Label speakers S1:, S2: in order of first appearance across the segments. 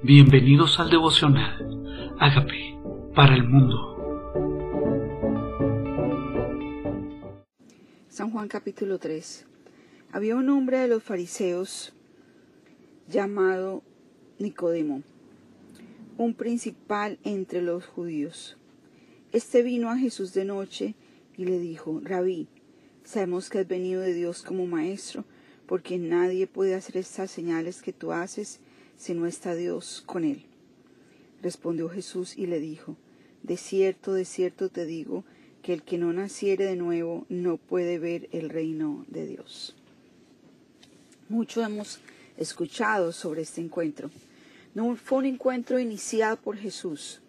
S1: Bienvenidos al devocional. Hágame para el mundo.
S2: San Juan capítulo 3. Había un hombre de los fariseos llamado Nicodemo, un principal entre los judíos. Este vino a Jesús de noche y le dijo, Rabí, sabemos que has venido de Dios como maestro, porque nadie puede hacer estas señales que tú haces si no está Dios con él. Respondió Jesús y le dijo, De cierto, de cierto te digo, que el que no naciere de nuevo no puede ver el reino de Dios. Mucho hemos escuchado sobre este encuentro. No fue un encuentro iniciado por Jesús,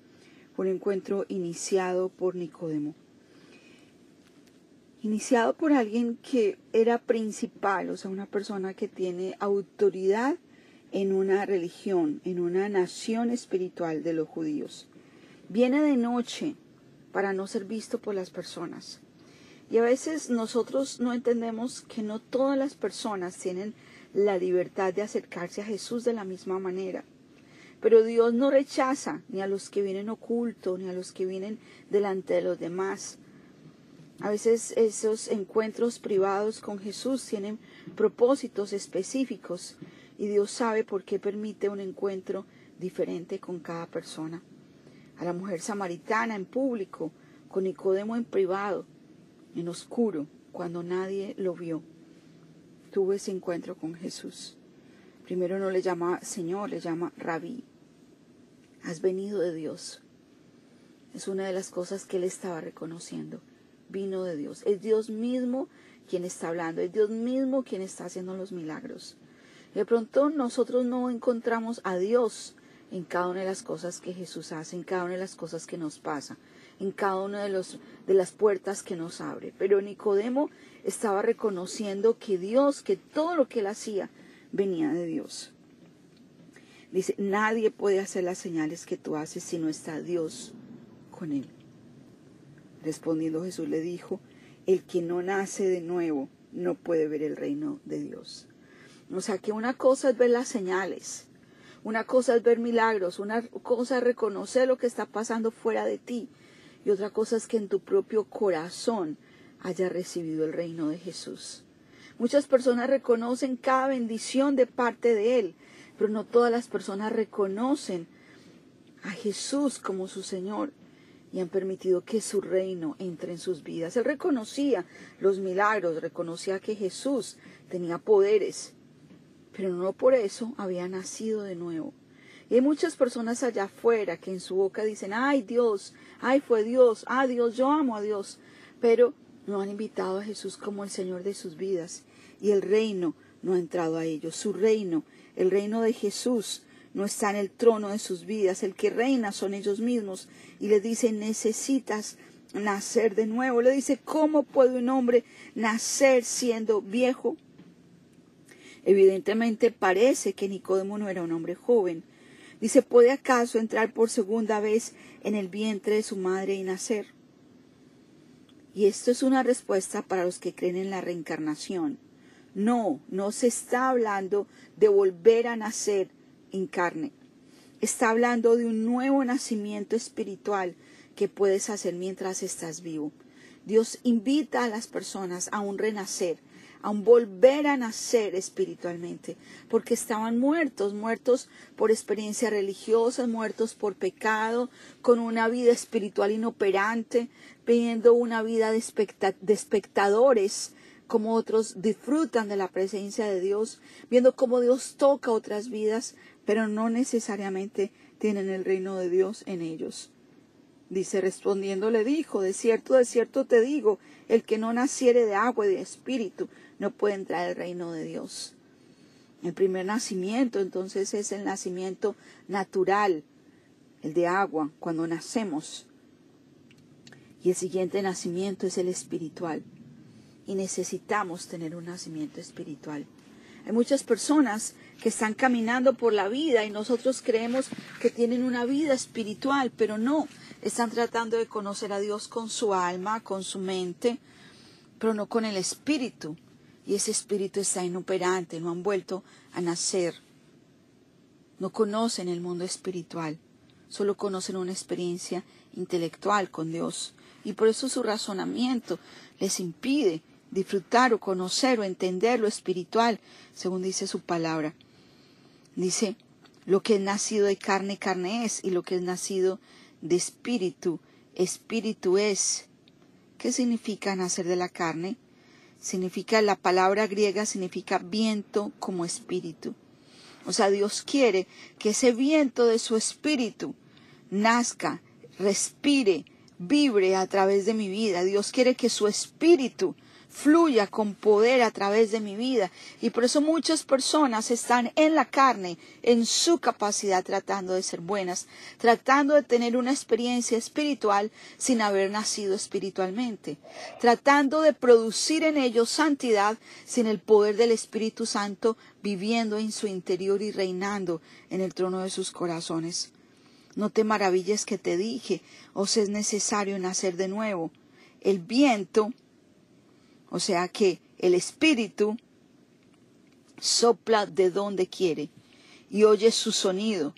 S2: fue un encuentro iniciado por Nicodemo. Iniciado por alguien que era principal, o sea, una persona que tiene autoridad en una religión, en una nación espiritual de los judíos. Viene de noche para no ser visto por las personas. Y a veces nosotros no entendemos que no todas las personas tienen la libertad de acercarse a Jesús de la misma manera. Pero Dios no rechaza ni a los que vienen oculto, ni a los que vienen delante de los demás. A veces esos encuentros privados con Jesús tienen propósitos específicos y Dios sabe por qué permite un encuentro diferente con cada persona. A la mujer samaritana en público, con Nicodemo en privado, en oscuro, cuando nadie lo vio. Tuvo ese encuentro con Jesús. Primero no le llama Señor, le llama Rabí. Has venido de Dios. Es una de las cosas que él estaba reconociendo. Vino de Dios. Es Dios mismo quien está hablando. Es Dios mismo quien está haciendo los milagros. De pronto nosotros no encontramos a Dios en cada una de las cosas que Jesús hace, en cada una de las cosas que nos pasa, en cada una de, los, de las puertas que nos abre. Pero Nicodemo estaba reconociendo que Dios, que todo lo que él hacía, venía de Dios. Dice, nadie puede hacer las señales que tú haces si no está Dios con él. Respondiendo Jesús le dijo, el que no nace de nuevo no puede ver el reino de Dios. O sea que una cosa es ver las señales, una cosa es ver milagros, una cosa es reconocer lo que está pasando fuera de ti y otra cosa es que en tu propio corazón haya recibido el reino de Jesús. Muchas personas reconocen cada bendición de parte de Él, pero no todas las personas reconocen a Jesús como su Señor y han permitido que su reino entre en sus vidas. Él reconocía los milagros, reconocía que Jesús tenía poderes, pero no por eso había nacido de nuevo. Y hay muchas personas allá afuera que en su boca dicen, ay Dios, ay fue Dios, ay Dios, yo amo a Dios, pero no han invitado a Jesús como el Señor de sus vidas y el reino no ha entrado a ellos. Su reino, el reino de Jesús, no está en el trono de sus vidas. El que reina son ellos mismos y le dice, necesitas nacer de nuevo. Le dice, ¿cómo puede un hombre nacer siendo viejo? Evidentemente parece que Nicodemo no era un hombre joven. Dice, ¿puede acaso entrar por segunda vez en el vientre de su madre y nacer? Y esto es una respuesta para los que creen en la reencarnación. No, no se está hablando de volver a nacer en carne. Está hablando de un nuevo nacimiento espiritual que puedes hacer mientras estás vivo. Dios invita a las personas a un renacer, a un volver a nacer espiritualmente, porque estaban muertos, muertos por experiencias religiosas, muertos por pecado, con una vida espiritual inoperante, viviendo una vida de, espectadores, como otros disfrutan de la presencia de Dios, viendo cómo Dios toca otras vidas, pero no necesariamente tienen el reino de Dios en ellos. Dice, respondiendo le dijo, de cierto, de cierto te digo, el que no naciere de agua y de espíritu no puede entrar al reino de Dios. El primer nacimiento entonces es el nacimiento natural, el de agua, cuando nacemos. Y el siguiente nacimiento es el espiritual. Y necesitamos tener un nacimiento espiritual. Hay muchas personas que están caminando por la vida y nosotros creemos que tienen una vida espiritual, pero no, están tratando de conocer a Dios con su alma, con su mente, pero no con el espíritu. Y ese espíritu está inoperante, no han vuelto a nacer no conocen el mundo espiritual, solo conocen una experiencia intelectual con Dios y por eso su razonamiento les impide disfrutar o conocer o entender lo espiritual, según dice su palabra. Dice, lo que es nacido de carne, carne es, y lo que es nacido de espíritu, espíritu es. ¿Qué significa nacer de la carne? Significa, la palabra griega significa viento como espíritu. O sea, Dios quiere que ese viento de su espíritu nazca, respire, vibre a través de mi vida. Dios quiere que su espíritu fluya con poder a través de mi vida. Y por eso muchas personas están en la carne, en su capacidad, tratando de ser buenas, tratando de tener una experiencia espiritual sin haber nacido espiritualmente, tratando de producir en ellos santidad sin el poder del Espíritu Santo viviendo en su interior y reinando en el trono de sus corazones. No te maravilles que te dije, os es necesario nacer de nuevo. El viento o sea que el espíritu sopla de donde quiere y oyes su sonido,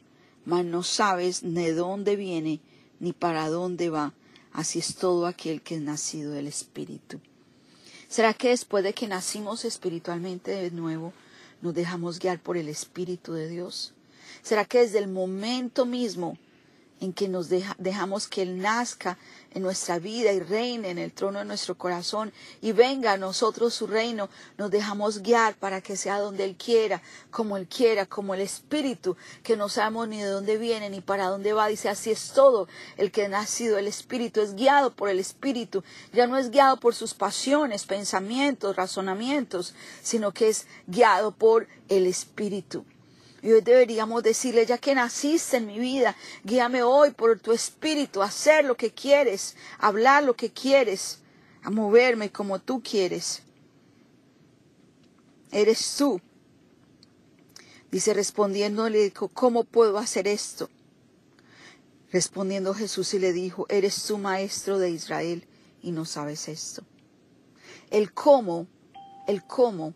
S2: mas no sabes de dónde viene ni para dónde va. Así es todo aquel que es nacido del espíritu. ¿Será que después de que nacimos espiritualmente de nuevo, nos dejamos guiar por el espíritu de Dios? ¿Será que desde el momento mismo en que nos dejamos que Él nazca en nuestra vida y reine en el trono de nuestro corazón y venga a nosotros su reino, nos dejamos guiar para que sea donde Él quiera, como Él quiera, como el Espíritu, que no sabemos ni de dónde viene ni para dónde va. Dice, así es todo el que ha nacido, el Espíritu es guiado por el Espíritu, ya no es guiado por sus pasiones, pensamientos, razonamientos, sino que es guiado por el Espíritu. Y hoy deberíamos decirle, ya que naciste en mi vida, guíame hoy por tu espíritu a hacer lo que quieres, a hablar lo que quieres, a moverme como tú quieres. Eres tú. Dice respondiendo, le dijo, ¿cómo puedo hacer esto? Respondiendo Jesús y le dijo, eres tú maestro de Israel y no sabes esto. El cómo, el cómo,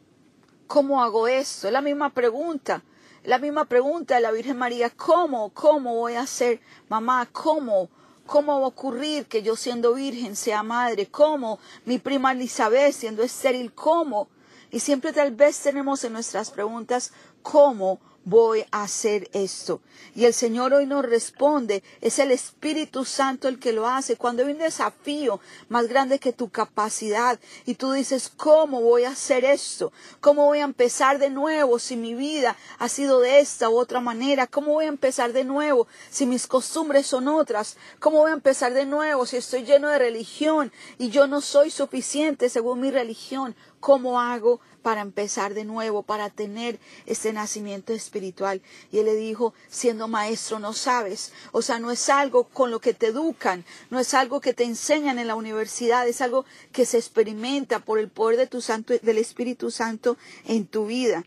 S2: ¿cómo hago esto? Es la misma pregunta la misma pregunta de la Virgen María, ¿cómo, cómo voy a ser mamá? ¿Cómo? ¿Cómo va a ocurrir que yo siendo virgen sea madre? ¿Cómo? Mi prima Elizabeth siendo estéril, ¿cómo? Y siempre tal vez tenemos en nuestras preguntas, ¿cómo? voy a hacer esto. Y el Señor hoy nos responde, es el Espíritu Santo el que lo hace. Cuando hay un desafío más grande que tu capacidad y tú dices, ¿cómo voy a hacer esto? ¿Cómo voy a empezar de nuevo si mi vida ha sido de esta u otra manera? ¿Cómo voy a empezar de nuevo si mis costumbres son otras? ¿Cómo voy a empezar de nuevo si estoy lleno de religión y yo no soy suficiente según mi religión? ¿Cómo hago para empezar de nuevo, para tener ese nacimiento espiritual. Y él le dijo, siendo maestro no sabes, o sea, no es algo con lo que te educan, no es algo que te enseñan en la universidad, es algo que se experimenta por el poder de tu santo, del Espíritu Santo en tu vida.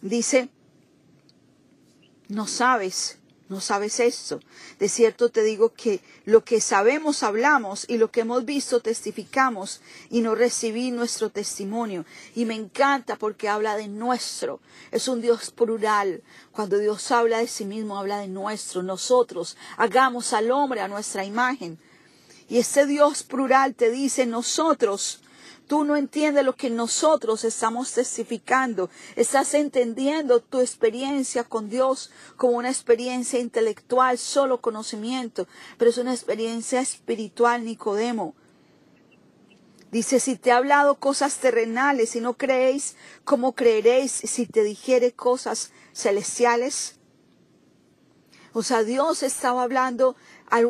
S2: Dice, no sabes, no sabes esto. De cierto te digo que lo que sabemos hablamos y lo que hemos visto testificamos y no recibí nuestro testimonio. Y me encanta porque habla de nuestro. Es un Dios plural. Cuando Dios habla de sí mismo, habla de nuestro. Nosotros hagamos al hombre a nuestra imagen. Y ese Dios plural te dice nosotros Tú no entiendes lo que nosotros estamos testificando. Estás entendiendo tu experiencia con Dios como una experiencia intelectual, solo conocimiento, pero es una experiencia espiritual, Nicodemo. Dice, si te he hablado cosas terrenales y no creéis, ¿cómo creeréis si te dijere cosas celestiales? O sea, Dios estaba hablando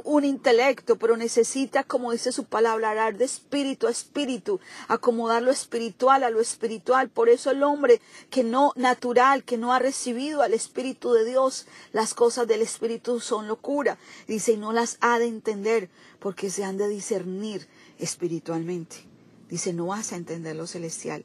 S2: un intelecto, pero necesita, como dice su palabra, hablar de espíritu a espíritu, acomodar lo espiritual a lo espiritual. Por eso el hombre que no natural, que no ha recibido al Espíritu de Dios, las cosas del Espíritu son locura. Dice, y no las ha de entender, porque se han de discernir espiritualmente. Dice, no vas a entender lo celestial.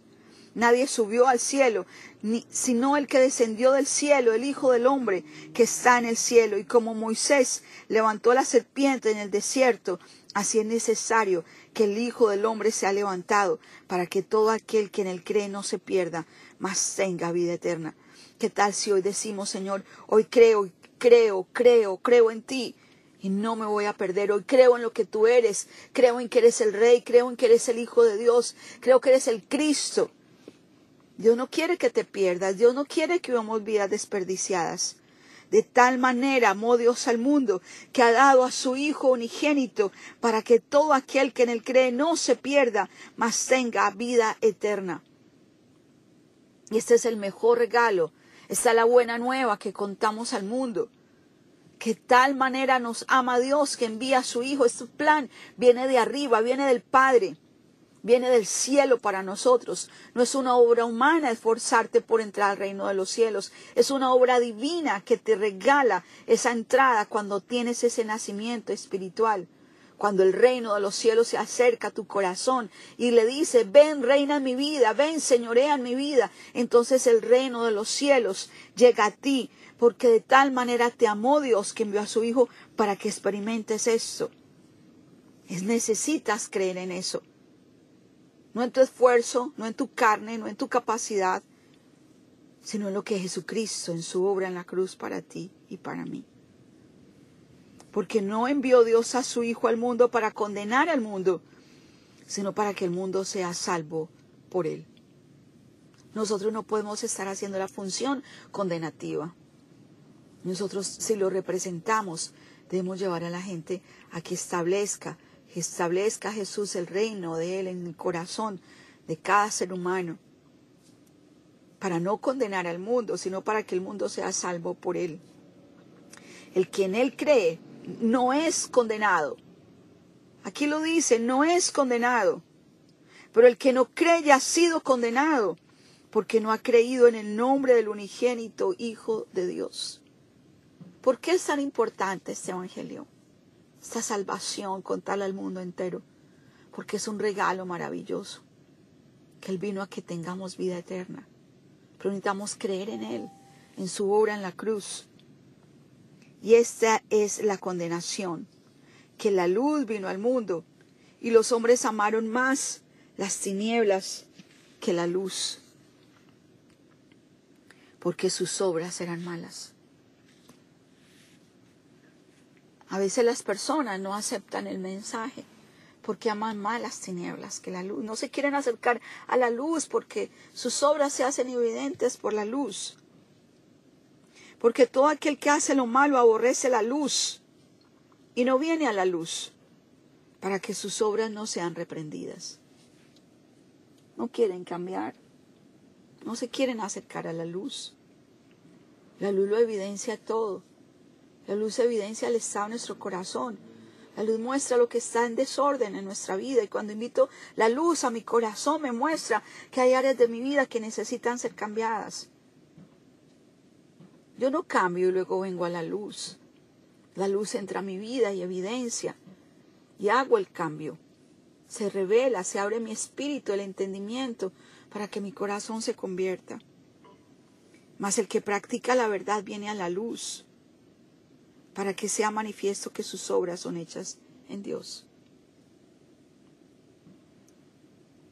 S2: Nadie subió al cielo, ni, sino el que descendió del cielo, el Hijo del Hombre que está en el cielo. Y como Moisés levantó la serpiente en el desierto, así es necesario que el Hijo del Hombre sea levantado, para que todo aquel que en él cree no se pierda, mas tenga vida eterna. ¿Qué tal si hoy decimos, Señor, hoy creo, creo, creo, creo en ti? Y no me voy a perder. Hoy creo en lo que tú eres. Creo en que eres el Rey. Creo en que eres el Hijo de Dios. Creo que eres el Cristo. Dios no quiere que te pierdas. Dios no quiere que vivamos vidas desperdiciadas. De tal manera amó Dios al mundo que ha dado a su Hijo unigénito para que todo aquel que en él cree no se pierda, mas tenga vida eterna. Y este es el mejor regalo. Esta es la buena nueva que contamos al mundo. Que tal manera nos ama Dios que envía a su Hijo. Este plan viene de arriba, viene del Padre viene del cielo para nosotros. No es una obra humana esforzarte por entrar al reino de los cielos. Es una obra divina que te regala esa entrada cuando tienes ese nacimiento espiritual. Cuando el reino de los cielos se acerca a tu corazón y le dice, ven reina en mi vida, ven señorea en mi vida, entonces el reino de los cielos llega a ti, porque de tal manera te amó Dios que envió a su Hijo para que experimentes eso. Es, necesitas creer en eso no en tu esfuerzo, no en tu carne, no en tu capacidad, sino en lo que Jesucristo en su obra en la cruz para ti y para mí. Porque no envió Dios a su Hijo al mundo para condenar al mundo, sino para que el mundo sea salvo por él. Nosotros no podemos estar haciendo la función condenativa. Nosotros, si lo representamos, debemos llevar a la gente a que establezca establezca Jesús el reino de Él en el corazón de cada ser humano, para no condenar al mundo, sino para que el mundo sea salvo por Él. El que en Él cree no es condenado. Aquí lo dice, no es condenado. Pero el que no cree ya ha sido condenado, porque no ha creído en el nombre del unigénito Hijo de Dios. ¿Por qué es tan importante este Evangelio? Esta salvación, contarla al mundo entero, porque es un regalo maravilloso, que Él vino a que tengamos vida eterna. Pero necesitamos creer en Él, en su obra en la cruz. Y esta es la condenación, que la luz vino al mundo y los hombres amaron más las tinieblas que la luz, porque sus obras eran malas. A veces las personas no aceptan el mensaje porque aman más las tinieblas que la luz. No se quieren acercar a la luz porque sus obras se hacen evidentes por la luz. Porque todo aquel que hace lo malo aborrece la luz y no viene a la luz para que sus obras no sean reprendidas. No quieren cambiar. No se quieren acercar a la luz. La luz lo evidencia todo. La luz evidencia el estado de nuestro corazón. La luz muestra lo que está en desorden en nuestra vida y cuando invito la luz a mi corazón me muestra que hay áreas de mi vida que necesitan ser cambiadas. Yo no cambio y luego vengo a la luz. La luz entra a mi vida y evidencia y hago el cambio. Se revela, se abre mi espíritu, el entendimiento para que mi corazón se convierta. Mas el que practica la verdad viene a la luz para que sea manifiesto que sus obras son hechas en Dios.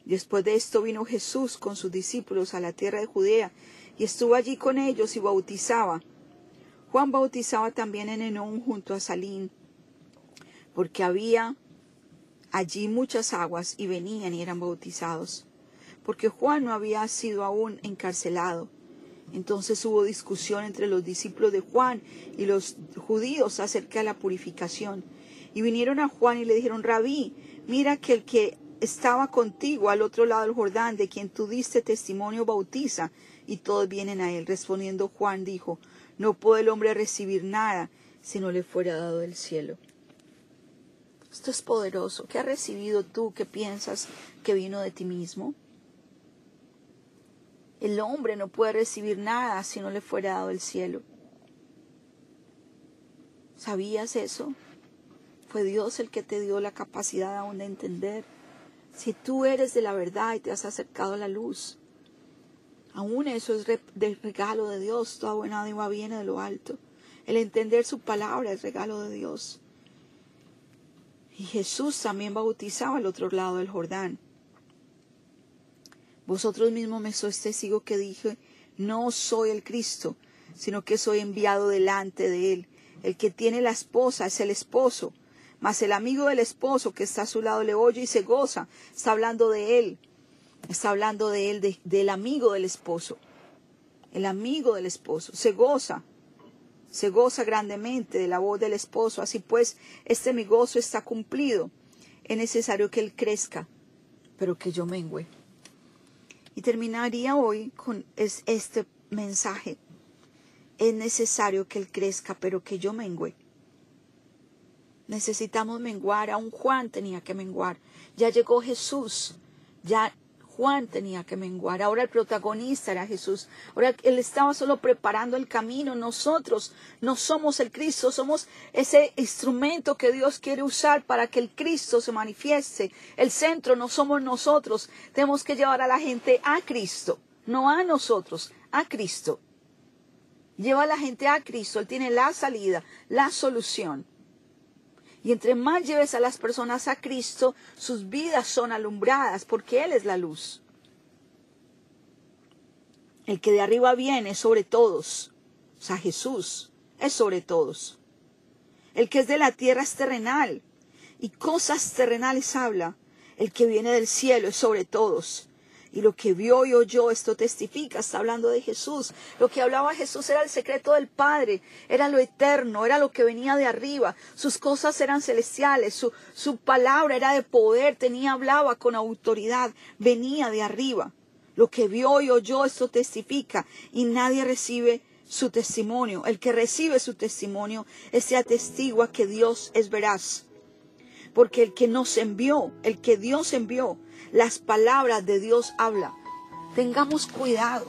S2: Después de esto vino Jesús con sus discípulos a la tierra de Judea y estuvo allí con ellos y bautizaba. Juan bautizaba también en Enón junto a Salín, porque había allí muchas aguas y venían y eran bautizados, porque Juan no había sido aún encarcelado entonces hubo discusión entre los discípulos de Juan y los judíos acerca de la purificación. Y vinieron a Juan y le dijeron, Rabí, mira que el que estaba contigo al otro lado del Jordán, de quien tú diste testimonio, bautiza, y todos vienen a él. Respondiendo Juan dijo, no puede el hombre recibir nada si no le fuera dado del cielo. Esto es poderoso. ¿Qué has recibido tú que piensas que vino de ti mismo? El hombre no puede recibir nada si no le fuera dado el cielo. ¿Sabías eso? Fue Dios el que te dio la capacidad aún de entender. Si tú eres de la verdad y te has acercado a la luz, aún eso es del regalo de Dios. Toda buena dádiva viene de lo alto. El entender su palabra es regalo de Dios. Y Jesús también bautizaba al otro lado del Jordán. Vosotros mismos me sois testigo que dije, no soy el Cristo, sino que soy enviado delante de Él. El que tiene la esposa es el esposo, mas el amigo del esposo que está a su lado le oye y se goza. Está hablando de Él, está hablando de Él, del amigo del esposo. El amigo del esposo se goza, se goza grandemente de la voz del esposo. Así pues, este mi gozo está cumplido. Es necesario que Él crezca, pero que yo mengüe. Y terminaría hoy con este mensaje. Es necesario que Él crezca, pero que yo mengüe. Necesitamos menguar. Aún Juan tenía que menguar. Ya llegó Jesús. Ya Juan tenía que menguar. Ahora el protagonista era Jesús. Ahora él estaba solo preparando el camino. Nosotros no somos el Cristo, somos ese instrumento que Dios quiere usar para que el Cristo se manifieste. El centro no somos nosotros. Tenemos que llevar a la gente a Cristo, no a nosotros, a Cristo. Lleva a la gente a Cristo. Él tiene la salida, la solución. Y entre más lleves a las personas a Cristo, sus vidas son alumbradas porque Él es la luz. El que de arriba viene sobre todos, o sea, Jesús es sobre todos. El que es de la tierra es terrenal y cosas terrenales habla. El que viene del cielo es sobre todos. Y lo que vio y oyó, esto testifica, está hablando de Jesús. Lo que hablaba Jesús era el secreto del Padre, era lo eterno, era lo que venía de arriba. Sus cosas eran celestiales, su, su palabra era de poder, tenía, hablaba con autoridad, venía de arriba. Lo que vio y oyó, esto testifica, y nadie recibe su testimonio. El que recibe su testimonio, ese atestigua que Dios es veraz. Porque el que nos envió, el que Dios envió, las palabras de Dios habla. Tengamos cuidado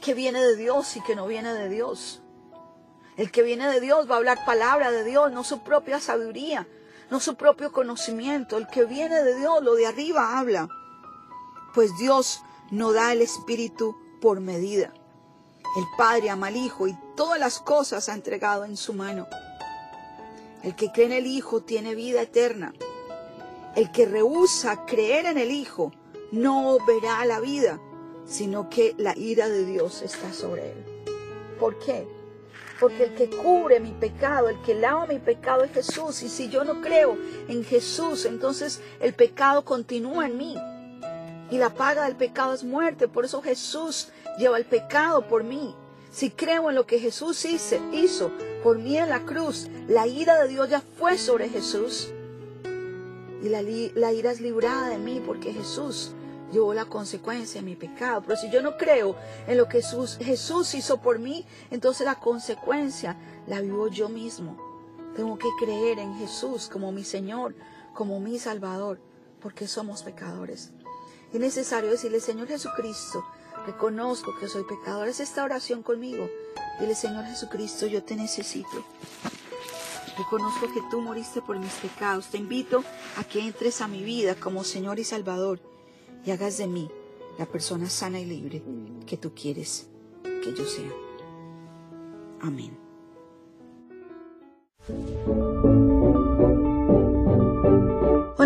S2: que viene de Dios y que no viene de Dios. El que viene de Dios va a hablar palabra de Dios, no su propia sabiduría, no su propio conocimiento. El que viene de Dios, lo de arriba habla. Pues Dios no da el Espíritu por medida. El Padre ama al Hijo y todas las cosas ha entregado en su mano. El que cree en el Hijo tiene vida eterna el que rehúsa creer en el Hijo no verá la vida, sino que la ira de Dios está sobre él. ¿Por qué? Porque el que cubre mi pecado, el que lava mi pecado es Jesús. Y si yo no creo en Jesús, entonces el pecado continúa en mí. Y la paga del pecado es muerte. Por eso Jesús lleva el pecado por mí. Si creo en lo que Jesús hizo, por mí en la cruz, la ira de Dios ya fue sobre Jesús y la, ira es librada de mí porque Jesús llevó la consecuencia de mi pecado. Pero si yo no creo en lo que Jesús, Jesús hizo por mí, entonces la consecuencia la vivo yo mismo. Tengo que creer en Jesús como mi Señor, como mi Salvador, porque somos pecadores. Es necesario decirle, Señor Jesucristo, reconozco que soy pecador. Es esta oración conmigo. Dile, Señor Jesucristo, yo te necesito. Reconozco que tú moriste por mis pecados. Te invito a que entres a mi vida como Señor y Salvador y hagas de mí la persona sana y libre que tú quieres que yo sea. Amén.